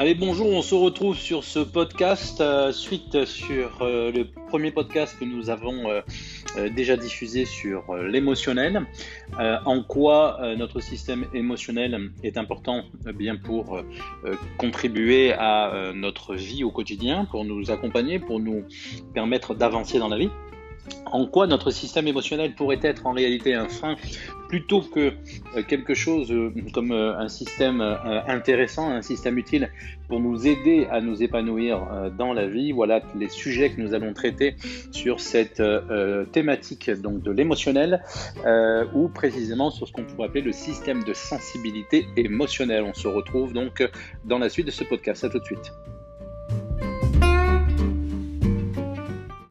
Allez, bonjour, on se retrouve sur ce podcast, euh, suite sur euh, le premier podcast que nous avons euh, déjà diffusé sur l'émotionnel. en quoi notre système émotionnel est important bien pour contribuer à notre vie au quotidien, pour nous accompagner, pour nous permettre d'avancer dans la vie en quoi notre système émotionnel pourrait être en réalité un frein plutôt que euh, quelque chose euh, comme euh, un système intéressant, un système utile pour nous aider à nous épanouir dans la vie. Voilà les sujets que nous allons traiter sur cette thématique donc de l'émotionnel ou précisément sur ce qu'on pourrait appeler le système de sensibilité émotionnelle. On se retrouve donc dans la suite de ce podcast. À tout de suite.